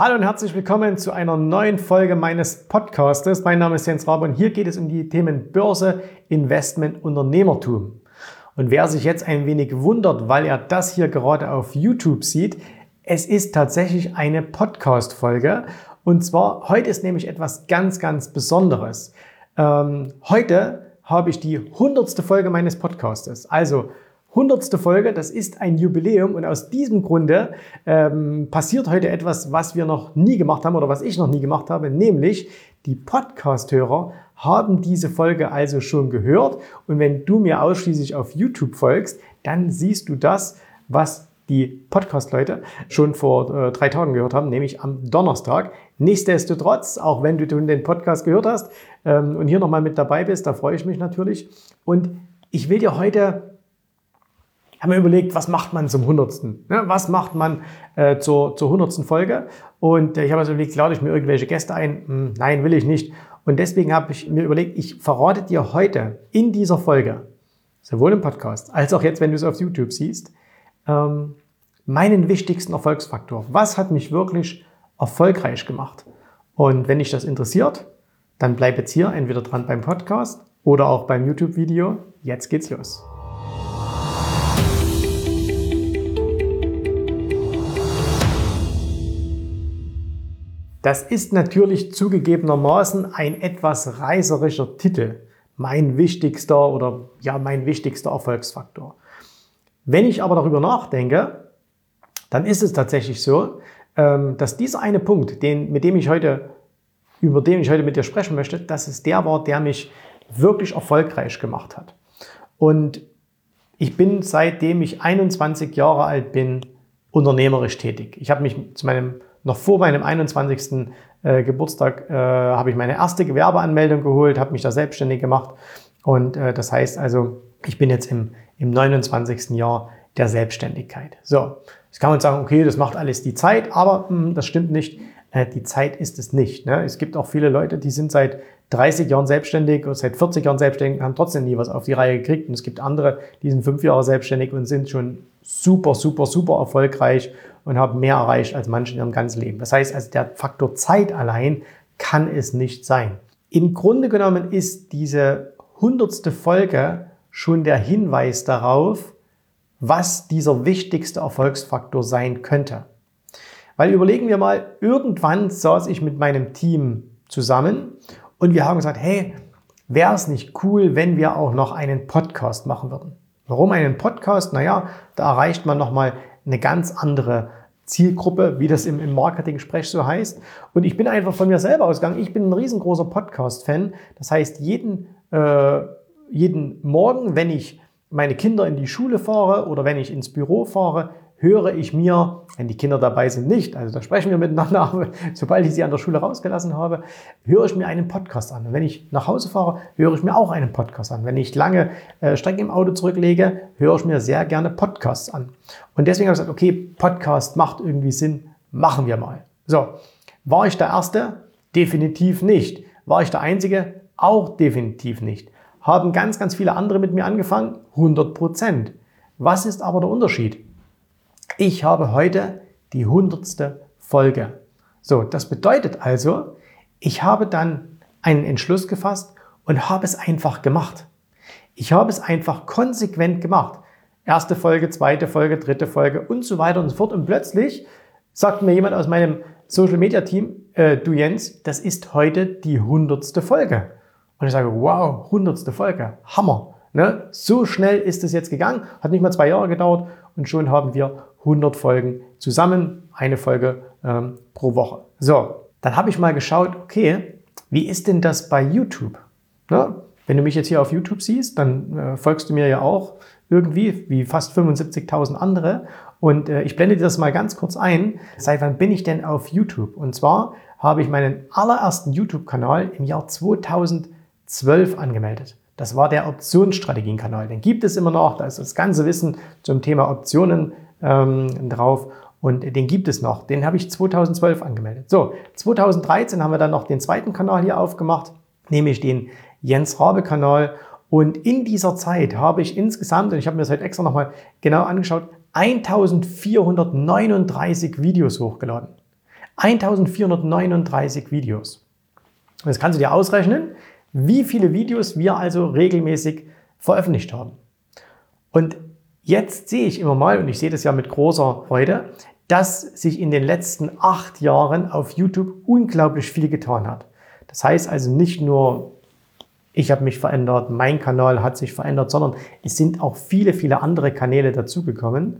Hallo und herzlich willkommen zu einer neuen Folge meines Podcastes. Mein Name ist Jens Rabe und hier geht es um die Themen Börse, Investment, Unternehmertum. Und wer sich jetzt ein wenig wundert, weil er das hier gerade auf YouTube sieht, es ist tatsächlich eine Podcast-Folge. Und zwar heute ist nämlich etwas ganz, ganz Besonderes. Ähm, heute habe ich die hundertste Folge meines Podcastes. Also hundertste Folge, das ist ein Jubiläum und aus diesem Grunde ähm, passiert heute etwas, was wir noch nie gemacht haben oder was ich noch nie gemacht habe, nämlich die Podcast-Hörer haben diese Folge also schon gehört und wenn du mir ausschließlich auf YouTube folgst, dann siehst du das, was die Podcast-Leute schon vor äh, drei Tagen gehört haben, nämlich am Donnerstag. Nichtsdestotrotz, auch wenn du den Podcast gehört hast ähm, und hier nochmal mit dabei bist, da freue ich mich natürlich. Und ich will dir heute haben wir überlegt, was macht man zum hundertsten? Ne? Was macht man äh, zur, zur hundertsten Folge? Und äh, ich habe also überlegt, lade ich mir irgendwelche Gäste ein? Hm, nein, will ich nicht. Und deswegen habe ich mir überlegt, ich verrate dir heute in dieser Folge, sowohl im Podcast als auch jetzt, wenn du es auf YouTube siehst, ähm, meinen wichtigsten Erfolgsfaktor. Was hat mich wirklich erfolgreich gemacht? Und wenn dich das interessiert, dann bleib jetzt hier entweder dran beim Podcast oder auch beim YouTube-Video. Jetzt geht's los. Das ist natürlich zugegebenermaßen ein etwas reißerischer Titel. Mein wichtigster oder ja, mein wichtigster Erfolgsfaktor. Wenn ich aber darüber nachdenke, dann ist es tatsächlich so, ähm, dass dieser eine Punkt, den, mit dem ich heute, über den ich heute mit dir sprechen möchte, dass es der war, der mich wirklich erfolgreich gemacht hat. Und ich bin seitdem ich 21 Jahre alt bin, unternehmerisch tätig. Ich habe mich zu meinem noch vor meinem 21. Äh, Geburtstag äh, habe ich meine erste Gewerbeanmeldung geholt, habe mich da selbstständig gemacht. Und äh, das heißt also, ich bin jetzt im, im 29. Jahr der Selbstständigkeit. So, jetzt kann man sagen, okay, das macht alles die Zeit, aber mh, hm, das stimmt nicht. Äh, die Zeit ist es nicht. Ne? Es gibt auch viele Leute, die sind seit 30 Jahren selbstständig oder seit 40 Jahren selbstständig, haben trotzdem nie was auf die Reihe gekriegt. Und es gibt andere, die sind fünf Jahre selbstständig und sind schon super, super, super erfolgreich und haben mehr erreicht als manche in ihrem ganzen Leben. Das heißt, also der Faktor Zeit allein kann es nicht sein. Im Grunde genommen ist diese hundertste Folge schon der Hinweis darauf, was dieser wichtigste Erfolgsfaktor sein könnte. Weil überlegen wir mal, irgendwann saß ich mit meinem Team zusammen und wir haben gesagt, hey, wäre es nicht cool, wenn wir auch noch einen Podcast machen würden? Warum einen Podcast? Naja, da erreicht man nochmal eine ganz andere Zielgruppe, wie das im, im Marketing-Sprech so heißt. Und ich bin einfach von mir selber ausgegangen. Ich bin ein riesengroßer Podcast-Fan. Das heißt, jeden, äh, jeden Morgen, wenn ich meine Kinder in die Schule fahre oder wenn ich ins Büro fahre, höre ich mir, wenn die Kinder dabei sind, nicht, also da sprechen wir miteinander, aber sobald ich sie an der Schule rausgelassen habe, höre ich mir einen Podcast an. Und wenn ich nach Hause fahre, höre ich mir auch einen Podcast an. Wenn ich lange äh, Strecken im Auto zurücklege, höre ich mir sehr gerne Podcasts an. Und deswegen habe ich gesagt, okay, Podcast macht irgendwie Sinn, machen wir mal. So, war ich der Erste? Definitiv nicht. War ich der Einzige? Auch definitiv nicht. Haben ganz, ganz viele andere mit mir angefangen? 100 Prozent. Was ist aber der Unterschied? Ich habe heute die hundertste Folge. So, das bedeutet also, ich habe dann einen Entschluss gefasst und habe es einfach gemacht. Ich habe es einfach konsequent gemacht. Erste Folge, zweite Folge, dritte Folge und so weiter und so fort. Und plötzlich sagt mir jemand aus meinem Social Media Team, äh, du Jens, das ist heute die hundertste Folge. Und ich sage, wow, hundertste Folge, Hammer. Ne? So schnell ist es jetzt gegangen, hat nicht mal zwei Jahre gedauert und schon haben wir 100 Folgen zusammen, eine Folge ähm, pro Woche. So, dann habe ich mal geschaut, okay, wie ist denn das bei YouTube? Ne? Wenn du mich jetzt hier auf YouTube siehst, dann äh, folgst du mir ja auch irgendwie, wie fast 75.000 andere. Und äh, ich blende dir das mal ganz kurz ein. Seit wann bin ich denn auf YouTube? Und zwar habe ich meinen allerersten YouTube-Kanal im Jahr 2012 angemeldet. Das war der Optionsstrategien-Kanal. Den gibt es immer noch. Da ist das ganze Wissen zum Thema Optionen ähm, drauf. Und den gibt es noch. Den habe ich 2012 angemeldet. So, 2013 haben wir dann noch den zweiten Kanal hier aufgemacht, nämlich den Jens Rabe Kanal. Und in dieser Zeit habe ich insgesamt, und ich habe mir das heute extra nochmal genau angeschaut, 1439 Videos hochgeladen. 1439 Videos. Jetzt kannst du dir ausrechnen, wie viele Videos wir also regelmäßig veröffentlicht haben. Und jetzt sehe ich immer mal, und ich sehe das ja mit großer Freude, dass sich in den letzten acht Jahren auf YouTube unglaublich viel getan hat. Das heißt also nicht nur, ich habe mich verändert, mein Kanal hat sich verändert, sondern es sind auch viele, viele andere Kanäle dazugekommen.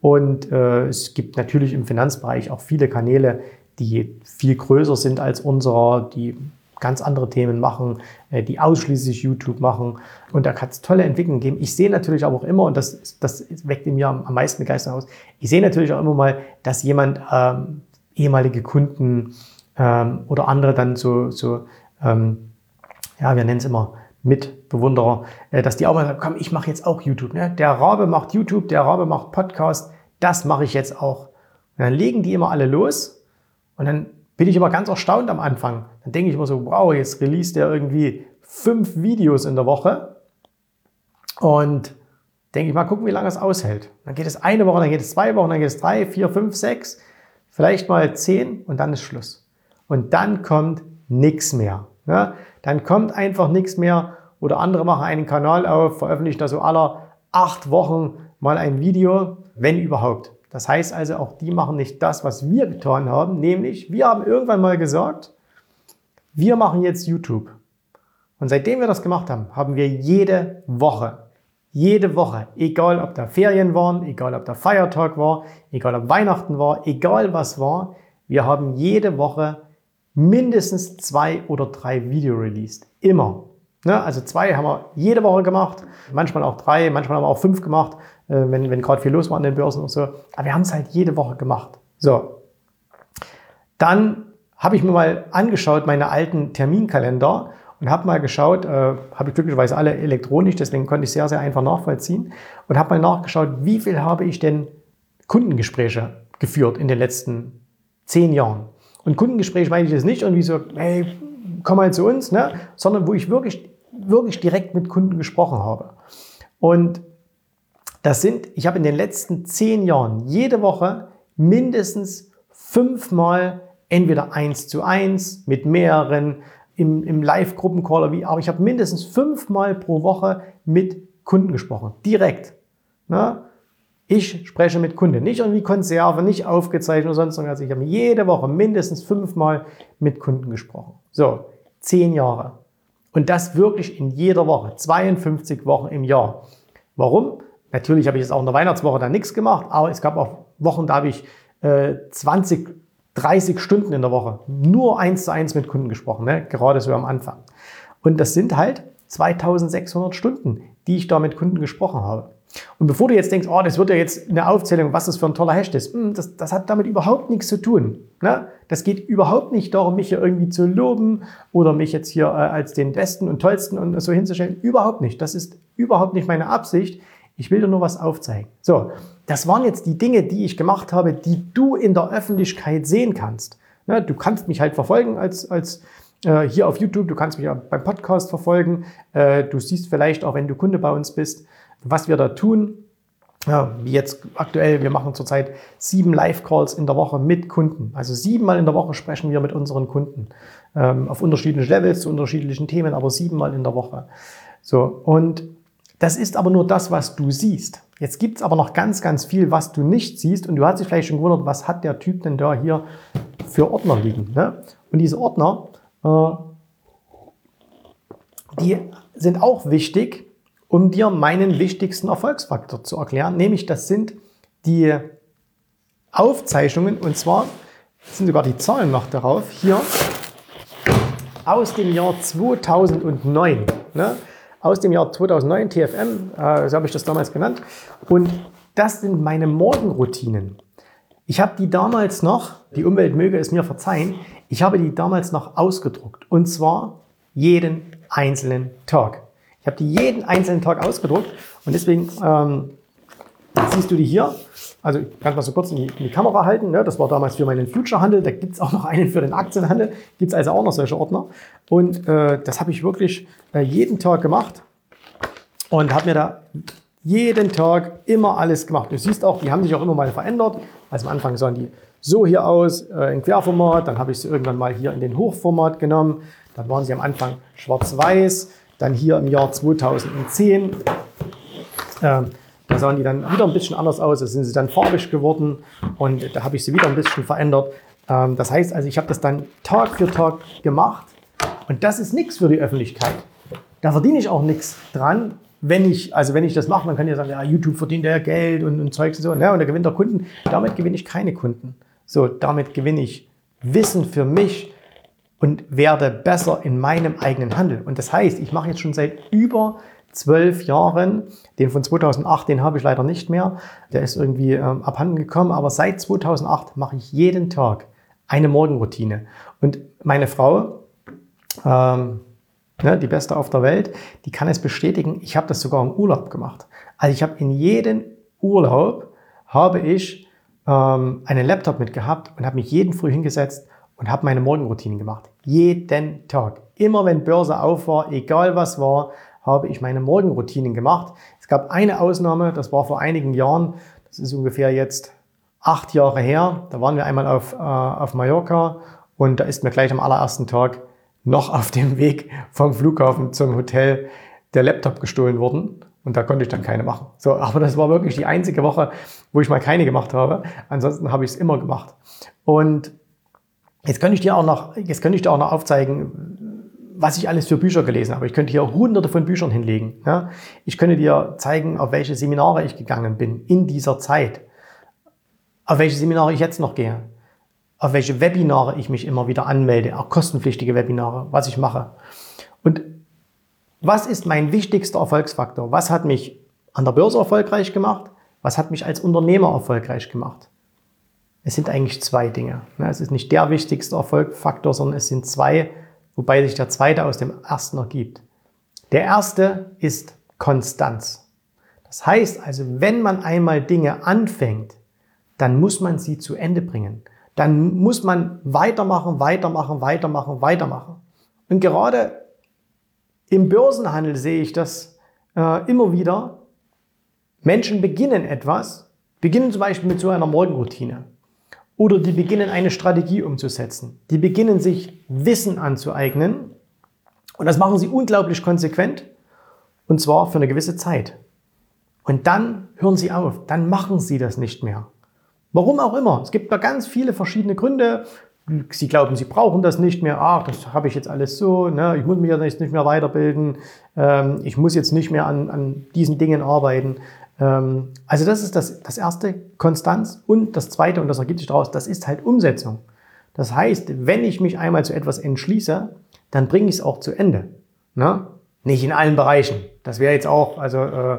Und äh, es gibt natürlich im Finanzbereich auch viele Kanäle, die viel größer sind als unserer, die ganz andere Themen machen, äh, die ausschließlich YouTube machen. Und da kann es tolle Entwicklungen geben. Ich sehe natürlich aber auch immer, und das, das weckt in mir am, meisten Begeisterung aus, ich sehe natürlich auch immer mal, dass jemand ähm, ehemalige Kunden ähm, oder andere dann so, so ähm, ja, wir nennen es immer Mitbewunderer, äh, dass die auch mal sagen, komm, ich mache jetzt auch YouTube. Ne? Der Rabe macht YouTube, der Rabe macht Podcast, das mache ich jetzt auch. Und dann legen die immer alle los und dann bin ich immer ganz erstaunt am Anfang. Dann denke ich immer so, wow, jetzt release der irgendwie fünf Videos in der Woche und denke ich mal, gucken, wie lange es aushält. Dann geht es eine Woche, dann geht es zwei Wochen, dann geht es drei, vier, fünf, sechs, vielleicht mal zehn und dann ist Schluss. Und dann kommt nichts mehr. Ja? Dann kommt einfach nichts mehr oder andere machen einen Kanal auf, veröffentlichen da so aller acht Wochen mal ein Video, wenn überhaupt. Das heißt also, auch die machen nicht das, was wir getan haben, nämlich wir haben irgendwann mal gesagt, wir machen jetzt YouTube. Und seitdem wir das gemacht haben, haben wir jede Woche, jede Woche, egal ob da Ferien waren, egal ob da Feiertag war, egal ob Weihnachten war, egal was war, wir haben jede Woche mindestens zwei oder drei Video released. Immer. Ne? Also zwei haben wir jede Woche gemacht, manchmal auch drei, manchmal haben wir auch fünf gemacht. Äh, wenn, wenn gerade viel los war an den Börsen und so. Aber wir haben es halt jede Woche gemacht. So. Dann habe ich mir mal angeschaut, meine alten Terminkalender und habe mal geschaut, äh, habe ich glücklicherweise alle elektronisch, deswegen konnte ich sehr, sehr einfach nachvollziehen und habe mal nachgeschaut, wie viel habe ich denn Kundengespräche geführt in den letzten zehn Jahren. Und Kundengespräche meine ich jetzt nicht irgendwie so, hey, komm mal zu uns, ne? sondern wo ich wirklich, wirklich direkt mit Kunden gesprochen habe. Und das sind, ich habe in den letzten zehn Jahren jede Woche mindestens fünfmal entweder eins zu eins mit mehreren im, im Live-Gruppencall, wie, aber ich habe mindestens fünfmal pro Woche mit Kunden gesprochen. Direkt. Na? Ich spreche mit Kunden, nicht irgendwie Konserve, nicht aufgezeichnet oder sonst irgendwas. Ich habe jede Woche mindestens fünfmal mit Kunden gesprochen. So, zehn Jahre. Und das wirklich in jeder Woche, 52 Wochen im Jahr. Warum? Natürlich habe ich jetzt auch in der Weihnachtswoche dann nichts gemacht, aber es gab auch Wochen, da habe ich äh, 20, 30 Stunden in der Woche nur eins zu eins mit Kunden gesprochen, ne? gerade so am Anfang. Und das sind halt 2600 Stunden, die ich da mit Kunden gesprochen habe. Und bevor du jetzt denkst, oh, das wird ja jetzt eine Aufzählung, was das für ein toller Hashtag ist, hm, das, das hat damit überhaupt nichts zu tun. Ne? Das geht überhaupt nicht darum, mich hier irgendwie zu loben oder mich jetzt hier äh, als den besten und tollsten und so hinzustellen. Überhaupt nicht. Das ist überhaupt nicht meine Absicht. Ich will dir nur was aufzeigen. So, das waren jetzt die Dinge, die ich gemacht habe, die du in der Öffentlichkeit sehen kannst. Ne, du kannst mich halt verfolgen als, als äh, hier auf YouTube, du kannst mich auch beim Podcast verfolgen. Äh, du siehst vielleicht auch, wenn du Kunde bei uns bist, was wir da tun. Ja, wie jetzt aktuell, wir machen zurzeit sieben Live-Calls in der Woche mit Kunden. Also siebenmal in der Woche sprechen wir mit unseren Kunden. Ähm, auf unterschiedlichen Levels, zu unterschiedlichen Themen, aber siebenmal in der Woche. So, und das ist aber nur das, was du siehst. Jetzt gibt es aber noch ganz, ganz viel, was du nicht siehst. Und du hast dich vielleicht schon gewundert, was hat der Typ denn da hier für Ordner liegen? Ne? Und diese Ordner, äh, die sind auch wichtig, um dir meinen wichtigsten Erfolgsfaktor zu erklären. Nämlich, das sind die Aufzeichnungen. Und zwar sind sogar die Zahlen noch darauf. Hier aus dem Jahr 2009. Ne? Aus dem Jahr 2009, TFM, äh, so habe ich das damals genannt. Und das sind meine Morgenroutinen. Ich habe die damals noch, die Umwelt möge es mir verzeihen, ich habe die damals noch ausgedruckt. Und zwar jeden einzelnen Tag. Ich habe die jeden einzelnen Tag ausgedruckt und deswegen ähm, siehst du die hier. Also ich kann mal so kurz in die, in die Kamera halten. Ne? Das war damals für meinen Future-Handel. Da gibt es auch noch einen für den Aktienhandel. Gibt es also auch noch solche Ordner. Und äh, das habe ich wirklich äh, jeden Tag gemacht und habe mir da jeden Tag immer alles gemacht. Du siehst auch, die haben sich auch immer mal verändert. Also am Anfang sahen die so hier aus, äh, in Querformat, dann habe ich sie irgendwann mal hier in den Hochformat genommen, dann waren sie am Anfang schwarz-weiß, dann hier im Jahr 2010, äh, da sahen die dann wieder ein bisschen anders aus, da sind sie dann farbig geworden und da habe ich sie wieder ein bisschen verändert. Ähm, das heißt also, ich habe das dann Tag für Tag gemacht und das ist nichts für die Öffentlichkeit. Da verdiene ich auch nichts dran, wenn ich, also wenn ich das mache, man kann ja sagen, ja, YouTube verdient ja Geld und, und Zeugs und so, ne, und da gewinnt er Kunden. Damit gewinne ich keine Kunden. So, damit gewinne ich Wissen für mich und werde besser in meinem eigenen Handel. Und das heißt, ich mache jetzt schon seit über zwölf Jahren, den von 2008, den habe ich leider nicht mehr, der ist irgendwie ähm, abhanden gekommen, aber seit 2008 mache ich jeden Tag eine Morgenroutine. Und meine Frau, ähm, ne, die beste auf der Welt, die kann es bestätigen, ich habe das sogar im Urlaub gemacht. Also ich habe in jedem Urlaub, habe ich ähm, einen Laptop mitgehabt und habe mich jeden Früh hingesetzt und habe meine Morgenroutine gemacht. Jeden Tag. Immer wenn Börse auf war, egal was war, habe ich meine Morgenroutinen gemacht. Es gab eine Ausnahme, das war vor einigen Jahren, das ist ungefähr jetzt acht Jahre her. Da waren wir einmal auf, äh, auf Mallorca und da ist mir gleich am allerersten Tag noch auf dem Weg vom Flughafen zum Hotel der Laptop gestohlen worden. Und da konnte ich dann keine machen. So, aber das war wirklich die einzige Woche, wo ich mal keine gemacht habe. Ansonsten habe ich es immer gemacht. Und jetzt könnte ich dir auch noch, jetzt könnte ich dir auch noch aufzeigen, was ich alles für Bücher gelesen habe. Ich könnte hier hunderte von Büchern hinlegen. Ja? Ich könnte dir zeigen, auf welche Seminare ich gegangen bin in dieser Zeit. Auf welche Seminare ich jetzt noch gehe auf welche Webinare ich mich immer wieder anmelde, auch kostenpflichtige Webinare, was ich mache. Und was ist mein wichtigster Erfolgsfaktor? Was hat mich an der Börse erfolgreich gemacht? Was hat mich als Unternehmer erfolgreich gemacht? Es sind eigentlich zwei Dinge. Es ist nicht der wichtigste Erfolgsfaktor, sondern es sind zwei, wobei sich der zweite aus dem ersten ergibt. Der erste ist Konstanz. Das heißt also, wenn man einmal Dinge anfängt, dann muss man sie zu Ende bringen dann muss man weitermachen, weitermachen, weitermachen, weitermachen. Und gerade im Börsenhandel sehe ich das äh, immer wieder. Menschen beginnen etwas, beginnen zum Beispiel mit so einer Morgenroutine. Oder die beginnen eine Strategie umzusetzen. Die beginnen sich Wissen anzueignen. Und das machen sie unglaublich konsequent. Und zwar für eine gewisse Zeit. Und dann hören sie auf. Dann machen sie das nicht mehr. Warum auch immer. Es gibt da ganz viele verschiedene Gründe. Sie glauben, sie brauchen das nicht mehr. Ach, das habe ich jetzt alles so. Ne? Ich muss mich jetzt nicht mehr weiterbilden. Ähm, ich muss jetzt nicht mehr an, an diesen Dingen arbeiten. Ähm, also das ist das, das erste, Konstanz. Und das zweite, und das ergibt sich daraus, das ist halt Umsetzung. Das heißt, wenn ich mich einmal zu etwas entschließe, dann bringe ich es auch zu Ende. Ne? Nicht in allen Bereichen. Das wäre jetzt auch, also äh,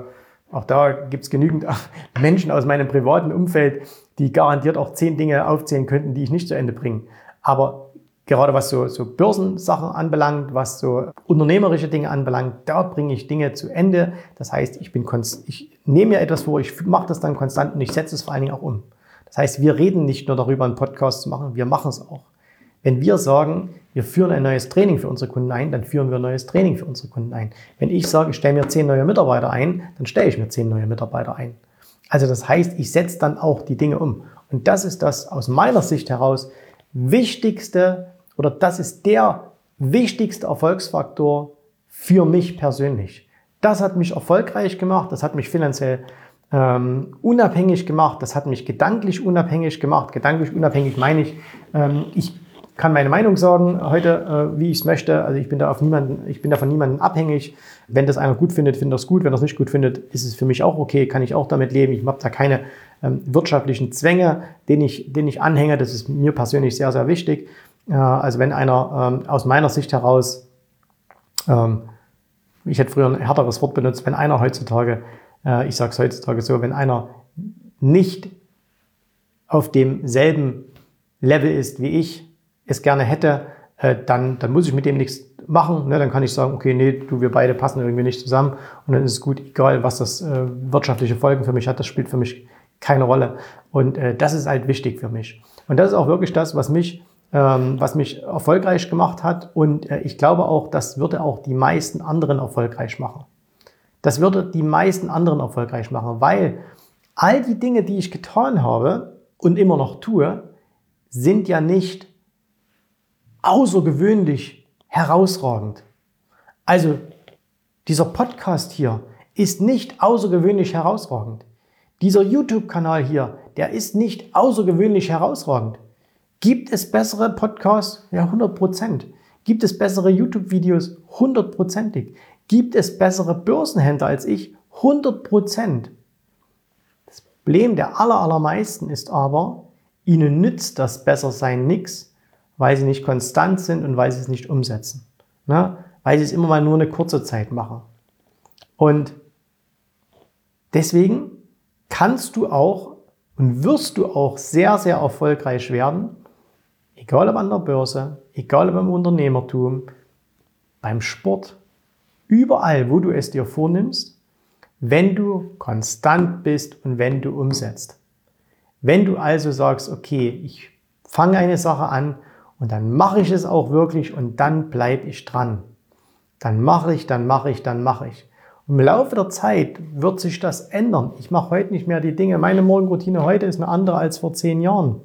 auch da gibt es genügend Menschen aus meinem privaten Umfeld, die garantiert auch zehn Dinge aufzählen könnten, die ich nicht zu Ende bringe. Aber gerade was so, so Börsensachen anbelangt, was so unternehmerische Dinge anbelangt, da bringe ich Dinge zu Ende. Das heißt, ich, bin ich nehme mir etwas vor, ich mache das dann konstant und ich setze es vor allen Dingen auch um. Das heißt, wir reden nicht nur darüber, einen Podcast zu machen, wir machen es auch. Wenn wir sagen, wir führen ein neues Training für unsere Kunden ein, dann führen wir ein neues Training für unsere Kunden ein. Wenn ich sage, ich stelle mir zehn neue Mitarbeiter ein, dann stelle ich mir zehn neue Mitarbeiter ein. Also das heißt, ich setze dann auch die Dinge um. Und das ist das aus meiner Sicht heraus wichtigste oder das ist der wichtigste Erfolgsfaktor für mich persönlich. Das hat mich erfolgreich gemacht, das hat mich finanziell ähm, unabhängig gemacht, das hat mich gedanklich unabhängig gemacht. Gedanklich unabhängig meine ich, ähm, ich kann meine Meinung sagen heute, äh, wie ich es möchte. Also ich bin da auf niemanden, ich bin da von niemandem abhängig. Wenn das einer gut findet, findet das gut. Wenn das nicht gut findet, ist es für mich auch okay, kann ich auch damit leben. Ich habe da keine ähm, wirtschaftlichen Zwänge, denen ich, denen ich anhänge. Das ist mir persönlich sehr, sehr wichtig. Also wenn einer ähm, aus meiner Sicht heraus, ähm, ich hätte früher ein härteres Wort benutzt, wenn einer heutzutage, äh, ich sage es heutzutage so, wenn einer nicht auf demselben Level ist wie ich, es gerne hätte, äh, dann, dann muss ich mit dem nichts machen. Ne? Dann kann ich sagen, okay, nee, du, wir beide passen irgendwie nicht zusammen und dann ist es gut, egal was das äh, wirtschaftliche Folgen für mich hat, das spielt für mich keine Rolle. Und äh, das ist halt wichtig für mich. Und das ist auch wirklich das, was mich, was mich erfolgreich gemacht hat. Und äh, ich glaube auch, das würde auch die meisten anderen erfolgreich machen. Das würde die meisten anderen erfolgreich machen, weil all die Dinge, die ich getan habe und immer noch tue, sind ja nicht außergewöhnlich herausragend. Also dieser Podcast hier ist nicht außergewöhnlich herausragend. Dieser YouTube-Kanal hier, der ist nicht außergewöhnlich herausragend. Gibt es bessere Podcasts? Ja, 100 Prozent. Gibt es bessere YouTube-Videos? Hundertprozentig. Gibt es bessere Börsenhändler als ich? 100 Prozent. Das Problem der aller, allermeisten ist aber, ihnen nützt das Bessersein nichts, weil sie nicht konstant sind und weil sie es nicht umsetzen. Ne? Weil sie es immer mal nur eine kurze Zeit machen. Und deswegen kannst du auch und wirst du auch sehr, sehr erfolgreich werden, egal ob an der Börse, egal ob im Unternehmertum, beim Sport, überall, wo du es dir vornimmst, wenn du konstant bist und wenn du umsetzt. Wenn du also sagst, okay, ich fange eine Sache an und dann mache ich es auch wirklich und dann bleibe ich dran. Dann mache ich, dann mache ich, dann mache ich. Im Laufe der Zeit wird sich das ändern. Ich mache heute nicht mehr die Dinge. Meine Morgenroutine heute ist eine andere als vor zehn Jahren.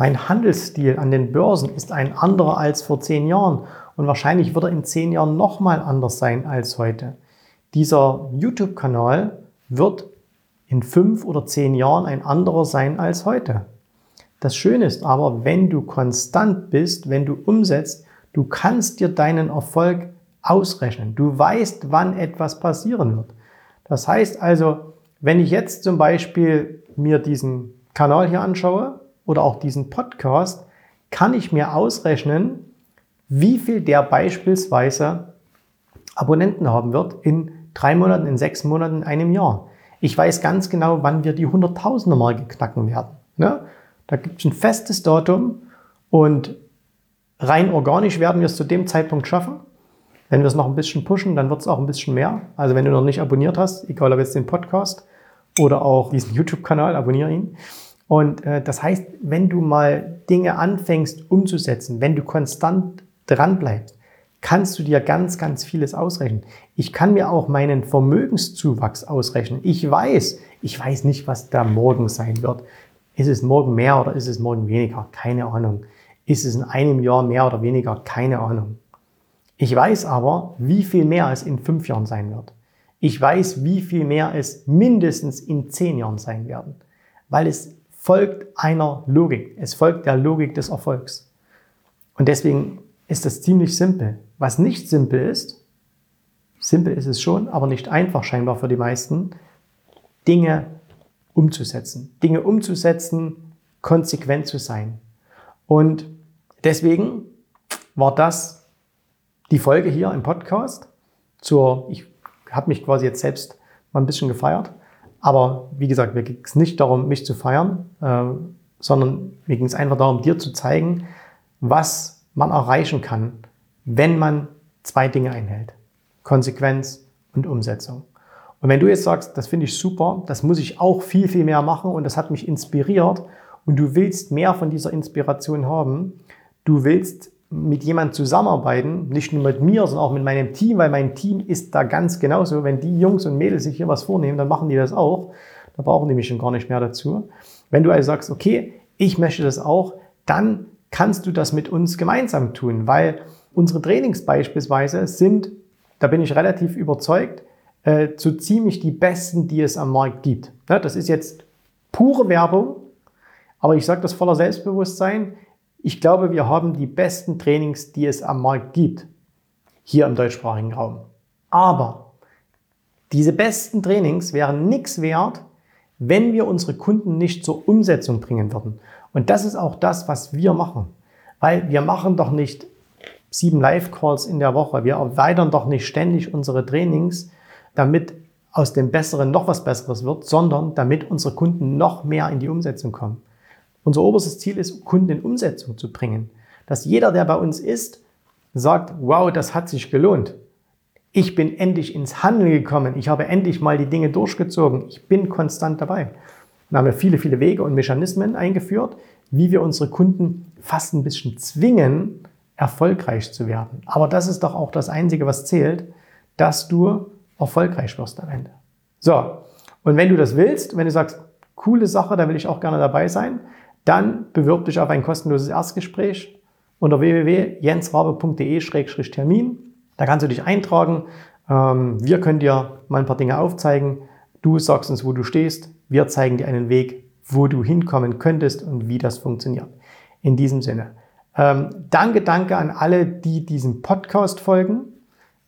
Mein Handelsstil an den Börsen ist ein anderer als vor zehn Jahren und wahrscheinlich wird er in zehn Jahren nochmal anders sein als heute. Dieser YouTube-Kanal wird in fünf oder zehn Jahren ein anderer sein als heute. Das Schöne ist aber, wenn du konstant bist, wenn du umsetzt, du kannst dir deinen Erfolg ausrechnen. Du weißt, wann etwas passieren wird. Das heißt also, wenn ich jetzt zum Beispiel mir diesen Kanal hier anschaue oder auch diesen Podcast, kann ich mir ausrechnen, wie viel der beispielsweise Abonnenten haben wird in drei Monaten, in sechs Monaten, in einem Jahr. Ich weiß ganz genau, wann wir die Hunderttausender Marke knacken werden. Ne? Da gibt es ein festes Datum und rein organisch werden wir es zu dem Zeitpunkt schaffen. Wenn wir es noch ein bisschen pushen, dann wird es auch ein bisschen mehr. Also wenn du noch nicht abonniert hast, egal ob jetzt den Podcast oder auch diesen YouTube-Kanal, abonniere ihn. Und äh, das heißt, wenn du mal Dinge anfängst umzusetzen, wenn du konstant dran bleibst, kannst du dir ganz, ganz vieles ausrechnen. Ich kann mir auch meinen Vermögenszuwachs ausrechnen. Ich weiß, ich weiß nicht, was da morgen sein wird. Ist es morgen mehr oder ist es morgen weniger? Keine Ahnung. Ist es in einem Jahr mehr oder weniger? Keine Ahnung. Ich weiß aber, wie viel mehr es in fünf Jahren sein wird. Ich weiß, wie viel mehr es mindestens in zehn Jahren sein werden, weil es folgt einer Logik. Es folgt der Logik des Erfolgs. Und deswegen ist das ziemlich simpel. Was nicht simpel ist, simpel ist es schon, aber nicht einfach scheinbar für die meisten, Dinge umzusetzen. Dinge umzusetzen, konsequent zu sein. Und deswegen war das die Folge hier im Podcast zur, ich habe mich quasi jetzt selbst mal ein bisschen gefeiert, aber wie gesagt, mir ging es nicht darum, mich zu feiern, äh, sondern mir ging es einfach darum, dir zu zeigen, was man erreichen kann, wenn man zwei Dinge einhält. Konsequenz und Umsetzung. Und wenn du jetzt sagst, das finde ich super, das muss ich auch viel, viel mehr machen und das hat mich inspiriert und du willst mehr von dieser Inspiration haben, du willst mit jemandem zusammenarbeiten, nicht nur mit mir, sondern auch mit meinem Team, weil mein Team ist da ganz genauso. Wenn die Jungs und Mädels sich hier was vornehmen, dann machen die das auch. Da brauchen die mich schon gar nicht mehr dazu. Wenn du also sagst, okay, ich möchte das auch, dann kannst du das mit uns gemeinsam tun, weil unsere Trainings beispielsweise sind, da bin ich relativ überzeugt, äh, so ziemlich die besten, die es am Markt gibt. Ja, das ist jetzt pure Werbung, aber ich sage das voller Selbstbewusstsein. Ich glaube, wir haben die besten Trainings, die es am Markt gibt, hier im deutschsprachigen Raum. Aber diese besten Trainings wären nichts wert, wenn wir unsere Kunden nicht zur Umsetzung bringen würden. Und das ist auch das, was wir machen. Weil wir machen doch nicht sieben Live-Calls in der Woche. Wir erweitern doch nicht ständig unsere Trainings, damit aus dem Besseren noch was Besseres wird, sondern damit unsere Kunden noch mehr in die Umsetzung kommen. Unser oberstes Ziel ist, Kunden in Umsetzung zu bringen. Dass jeder, der bei uns ist, sagt, wow, das hat sich gelohnt. Ich bin endlich ins Handeln gekommen. Ich habe endlich mal die Dinge durchgezogen. Ich bin konstant dabei. Wir haben viele, viele Wege und Mechanismen eingeführt, wie wir unsere Kunden fast ein bisschen zwingen, erfolgreich zu werden. Aber das ist doch auch das Einzige, was zählt, dass du erfolgreich wirst am Ende. So, und wenn du das willst, wenn du sagst, coole Sache, da will ich auch gerne dabei sein, dann bewirb dich auf ein kostenloses Erstgespräch unter www.jensrabe.de-termin. Da kannst du dich eintragen. Ähm, wir können dir mal ein paar Dinge aufzeigen. Du sagst uns, wo du stehst. Wir zeigen dir einen Weg, wo du hinkommen könntest und wie das funktioniert. In diesem Sinne. Ähm, danke, danke an alle, die diesem Podcast folgen.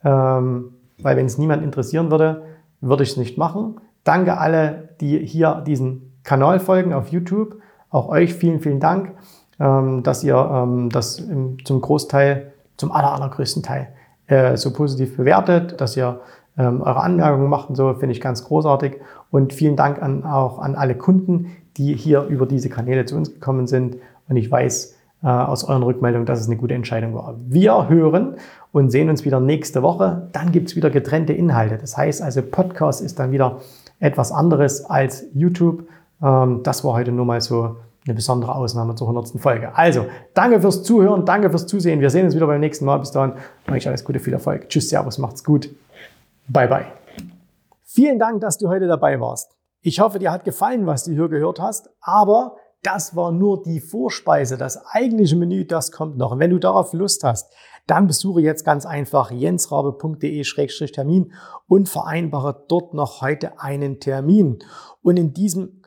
Ähm, weil wenn es niemand interessieren würde, würde ich es nicht machen. Danke alle, die hier diesen Kanal folgen auf YouTube. Auch euch vielen, vielen Dank, ähm, dass ihr ähm, das zum Großteil, zum aller, allergrößten Teil äh, so positiv bewertet, dass ihr ähm, eure Anmerkungen macht und so, finde ich ganz großartig. Und vielen Dank an, auch an alle Kunden, die hier über diese Kanäle zu uns gekommen sind. Und ich weiß äh, aus euren Rückmeldungen, dass es eine gute Entscheidung war. Wir hören und sehen uns wieder nächste Woche. Dann gibt's wieder getrennte Inhalte. Das heißt also, Podcast ist dann wieder etwas anderes als YouTube. Ähm, das war heute nur mal so eine besondere Ausnahme zur 100. Folge. Also, danke fürs Zuhören, danke fürs Zusehen. Wir sehen uns wieder beim nächsten Mal. Bis dahin, euch alles Gute, viel Erfolg. Tschüss, Servus, macht's gut. Bye, bye. Vielen Dank, dass du heute dabei warst. Ich hoffe, dir hat gefallen, was du hier gehört hast, aber das war nur die Vorspeise. Das eigentliche Menü, das kommt noch. Und wenn du darauf Lust hast, dann besuche jetzt ganz einfach jensrabe.de-termin und vereinbare dort noch heute einen Termin. Und in diesem